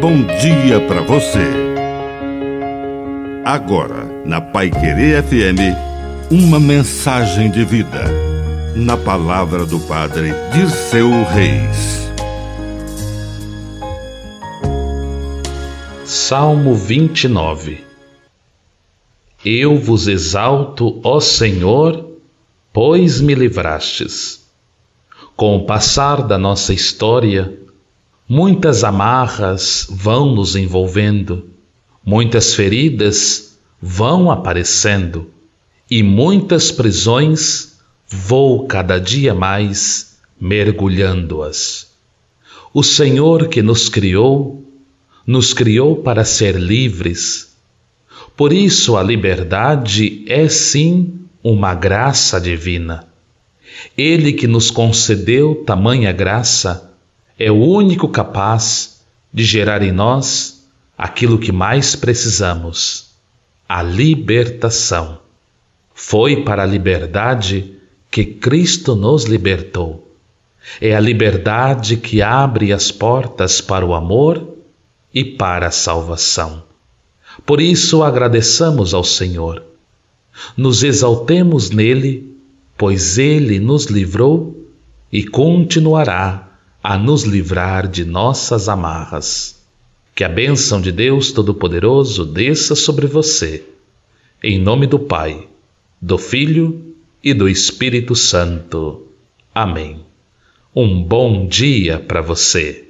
bom dia para você. Agora, na Pai Querer FM, uma mensagem de vida. Na palavra do Padre Dirceu Reis. Salmo 29 Eu vos exalto, ó Senhor, pois me livrastes. Com o passar da nossa história, Muitas amarras vão nos envolvendo, muitas feridas vão aparecendo e muitas prisões vou cada dia mais mergulhando-as. O Senhor que nos criou, nos criou para ser livres. Por isso a liberdade é sim uma graça divina. Ele que nos concedeu tamanha graça, é o único capaz de gerar em nós aquilo que mais precisamos: a libertação. Foi para a liberdade que Cristo nos libertou. É a liberdade que abre as portas para o amor e para a salvação. Por isso agradeçamos ao Senhor. Nos exaltemos nele, pois ele nos livrou e continuará a nos livrar de nossas amarras. Que a bênção de Deus Todo-Poderoso desça sobre você. Em nome do Pai, do Filho e do Espírito Santo. Amém. Um bom dia para você.